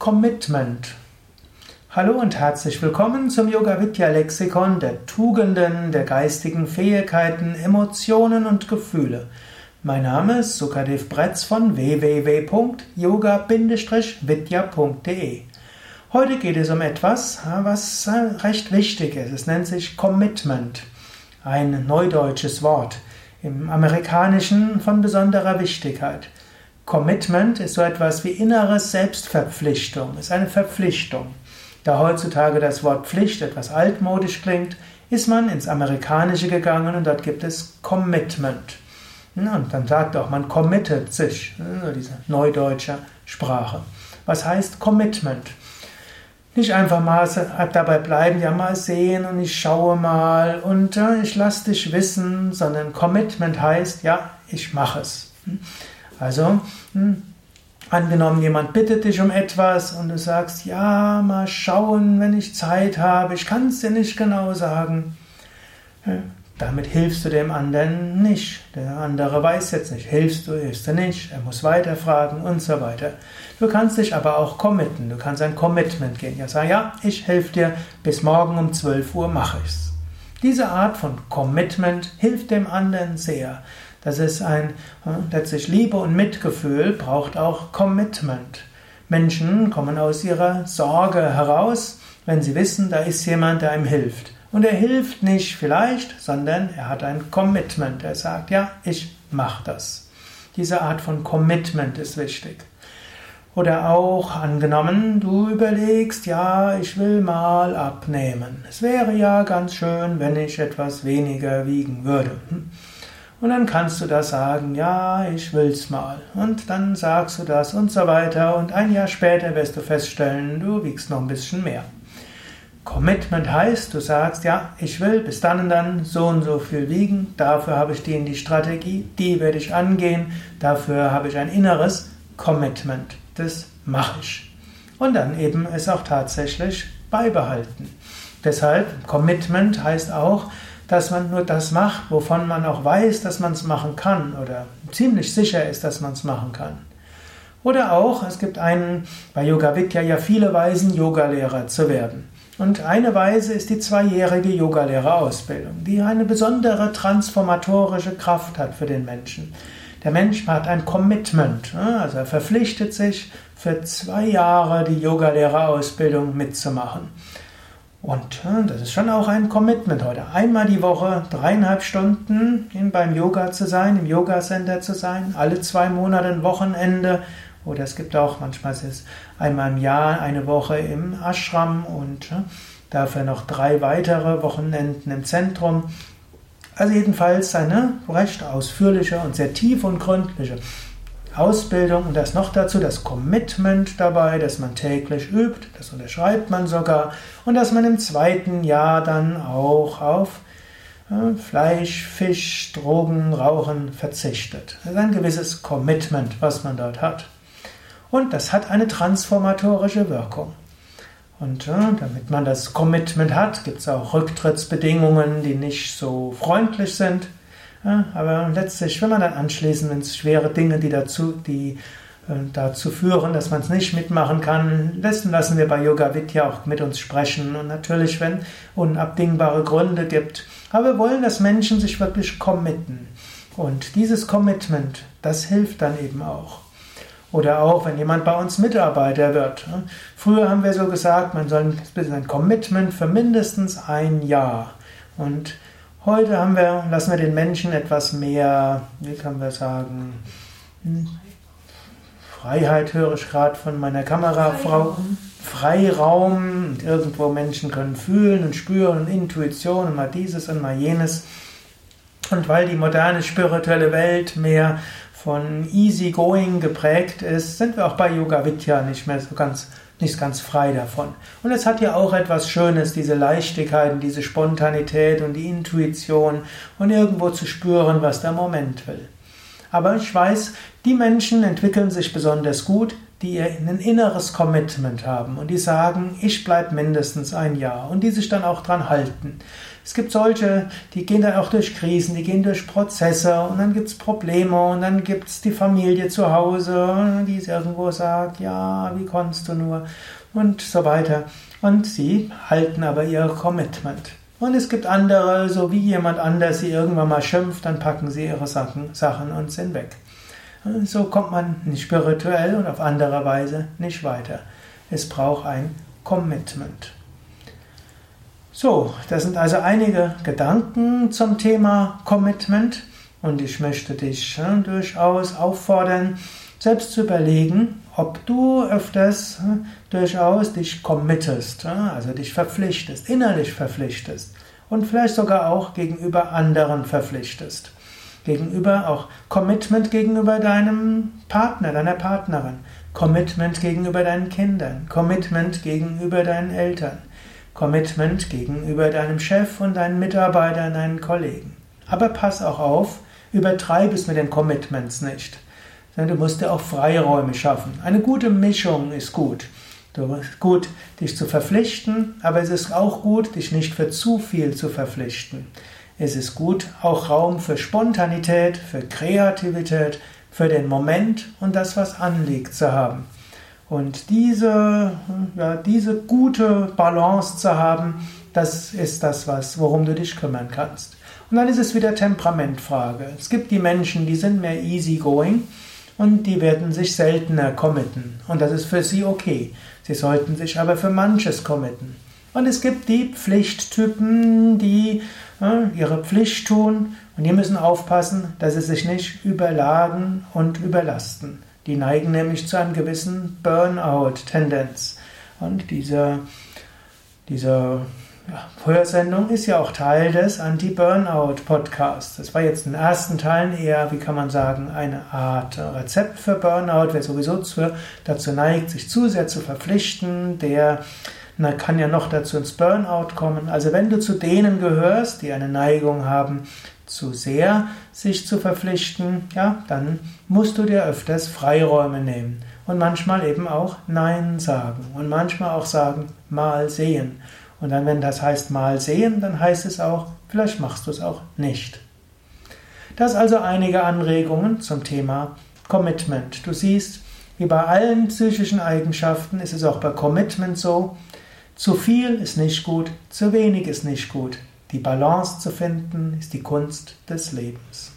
Commitment. Hallo und herzlich willkommen zum Yoga Vidya Lexikon der Tugenden, der geistigen Fähigkeiten, Emotionen und Gefühle. Mein Name ist Sukadev Bretz von www.yoga-vidya.de. Heute geht es um etwas, was recht wichtig ist. Es nennt sich Commitment. Ein neudeutsches Wort. Im Amerikanischen von besonderer Wichtigkeit. Commitment ist so etwas wie inneres Selbstverpflichtung, ist eine Verpflichtung. Da heutzutage das Wort Pflicht etwas altmodisch klingt, ist man ins Amerikanische gegangen und dort gibt es Commitment. Und dann sagt auch man committet sich, diese neudeutsche Sprache. Was heißt Commitment? Nicht einfach mal dabei bleiben, ja mal sehen und ich schaue mal und ich lasse dich wissen, sondern Commitment heißt, ja, ich mache es. Also, hm, angenommen, jemand bittet dich um etwas und du sagst, ja, mal schauen, wenn ich Zeit habe, ich kann es dir nicht genau sagen. Damit hilfst du dem anderen nicht. Der andere weiß jetzt nicht, hilfst du, hilfst du nicht, er muss weiterfragen und so weiter. Du kannst dich aber auch committen, du kannst ein Commitment gehen. Ja, sag, ja, ich helfe dir, bis morgen um 12 Uhr mache ich's. Diese Art von Commitment hilft dem anderen sehr. Das ist ein, äh, letztlich Liebe und Mitgefühl braucht auch Commitment. Menschen kommen aus ihrer Sorge heraus, wenn sie wissen, da ist jemand, der ihm hilft. Und er hilft nicht vielleicht, sondern er hat ein Commitment. Er sagt, ja, ich mache das. Diese Art von Commitment ist wichtig. Oder auch angenommen, du überlegst, ja, ich will mal abnehmen. Es wäre ja ganz schön, wenn ich etwas weniger wiegen würde. Und dann kannst du da sagen, ja, ich will's mal. Und dann sagst du das und so weiter. Und ein Jahr später wirst du feststellen, du wiegst noch ein bisschen mehr. Commitment heißt, du sagst, ja, ich will bis dann und dann so und so viel wiegen. Dafür habe ich die in die Strategie, die werde ich angehen. Dafür habe ich ein inneres Commitment. Das mache ich. Und dann eben es auch tatsächlich beibehalten. Deshalb, Commitment heißt auch, dass man nur das macht, wovon man auch weiß, dass man es machen kann oder ziemlich sicher ist, dass man es machen kann. Oder auch, es gibt einen, bei Yoga Vidya ja viele Weisen, Yogalehrer zu werden. Und eine Weise ist die zweijährige Yogalehrerausbildung, die eine besondere transformatorische Kraft hat für den Menschen. Der Mensch hat ein Commitment, also er verpflichtet sich für zwei Jahre die Yogalehrerausbildung mitzumachen. Und das ist schon auch ein Commitment heute. Einmal die Woche dreieinhalb Stunden beim Yoga zu sein, im Yoga Center zu sein, alle zwei Monate ein Wochenende. Oder es gibt auch manchmal ist einmal im Jahr eine Woche im Ashram und dafür noch drei weitere Wochenenden im Zentrum. Also jedenfalls eine recht ausführliche und sehr tiefe und gründliche Ausbildung und das noch dazu das Commitment dabei, dass man täglich übt, das unterschreibt man sogar und dass man im zweiten Jahr dann auch auf äh, Fleisch, Fisch, Drogen, Rauchen verzichtet. Das ist ein gewisses Commitment, was man dort hat. Und das hat eine transformatorische Wirkung. Und äh, damit man das Commitment hat, gibt es auch Rücktrittsbedingungen, die nicht so freundlich sind. Ja, aber letztlich, wenn man dann anschließend, wenn es schwere Dinge, die dazu, die äh, dazu führen, dass man es nicht mitmachen kann, dessen lassen wir bei Yoga Vidya auch mit uns sprechen. Und natürlich, wenn unabdingbare Gründe gibt. Aber wir wollen, dass Menschen sich wirklich committen. Und dieses Commitment, das hilft dann eben auch. Oder auch, wenn jemand bei uns Mitarbeiter wird. Früher haben wir so gesagt, man soll ein Commitment für mindestens ein Jahr. Und Heute haben wir, lassen wir den Menschen etwas mehr, wie kann man sagen, hm, Freiheit höre ich gerade von meiner Kamerafrau. Freiraum. Freiraum. Und irgendwo Menschen können fühlen und spüren und Intuition und mal dieses und mal jenes. Und weil die moderne spirituelle Welt mehr von Easy-Going geprägt ist, sind wir auch bei Yoga Vidya nicht mehr so ganz nicht ganz frei davon. Und es hat ja auch etwas Schönes, diese Leichtigkeit und diese Spontanität und die Intuition und irgendwo zu spüren, was der Moment will. Aber ich weiß, die Menschen entwickeln sich besonders gut, die ein inneres Commitment haben und die sagen, ich bleibe mindestens ein Jahr und die sich dann auch dran halten. Es gibt solche, die gehen dann auch durch Krisen, die gehen durch Prozesse und dann gibt es Probleme und dann gibt es die Familie zu Hause, die irgendwo sagt, ja, wie konntest du nur und so weiter. Und sie halten aber ihr Commitment. Und es gibt andere, so wie jemand anders sie irgendwann mal schimpft, dann packen sie ihre Sachen, Sachen und sind weg. So kommt man nicht spirituell und auf andere Weise nicht weiter. Es braucht ein Commitment. So, das sind also einige Gedanken zum Thema Commitment. Und ich möchte dich ja, durchaus auffordern, selbst zu überlegen, ob du öfters ja, durchaus dich committest, ja, also dich verpflichtest, innerlich verpflichtest und vielleicht sogar auch gegenüber anderen verpflichtest. Gegenüber auch Commitment gegenüber deinem Partner, deiner Partnerin, Commitment gegenüber deinen Kindern, Commitment gegenüber deinen Eltern, Commitment gegenüber deinem Chef und deinen Mitarbeitern, deinen Kollegen. Aber pass auch auf, übertreib es mit den Commitments nicht. Du musst dir auch Freiräume schaffen. Eine gute Mischung ist gut. Du ist gut, dich zu verpflichten, aber es ist auch gut, dich nicht für zu viel zu verpflichten. Es ist gut, auch Raum für Spontanität, für Kreativität, für den Moment und das, was anliegt, zu haben. Und diese, ja, diese gute Balance zu haben, das ist das, was, worum du dich kümmern kannst. Und dann ist es wieder Temperamentfrage. Es gibt die Menschen, die sind mehr easygoing und die werden sich seltener committen. Und das ist für sie okay. Sie sollten sich aber für manches committen. Und es gibt die Pflichttypen, die äh, ihre Pflicht tun und die müssen aufpassen, dass sie sich nicht überladen und überlasten. Die neigen nämlich zu einem gewissen Burnout-Tendenz. Und diese, diese Hörsendung ist ja auch Teil des Anti-Burnout-Podcasts. Das war jetzt in den ersten Teilen eher, wie kann man sagen, eine Art Rezept für Burnout. Wer sowieso dazu neigt, sich zu sehr zu verpflichten, der na, kann ja noch dazu ins Burnout kommen. Also wenn du zu denen gehörst, die eine Neigung haben, zu sehr sich zu verpflichten, ja, dann musst du dir öfters Freiräume nehmen und manchmal eben auch Nein sagen und manchmal auch sagen, mal sehen. Und dann, wenn das heißt mal sehen, dann heißt es auch, vielleicht machst du es auch nicht. Das also einige Anregungen zum Thema Commitment. Du siehst, wie bei allen psychischen Eigenschaften ist es auch bei Commitment so, zu viel ist nicht gut, zu wenig ist nicht gut. Die Balance zu finden ist die Kunst des Lebens.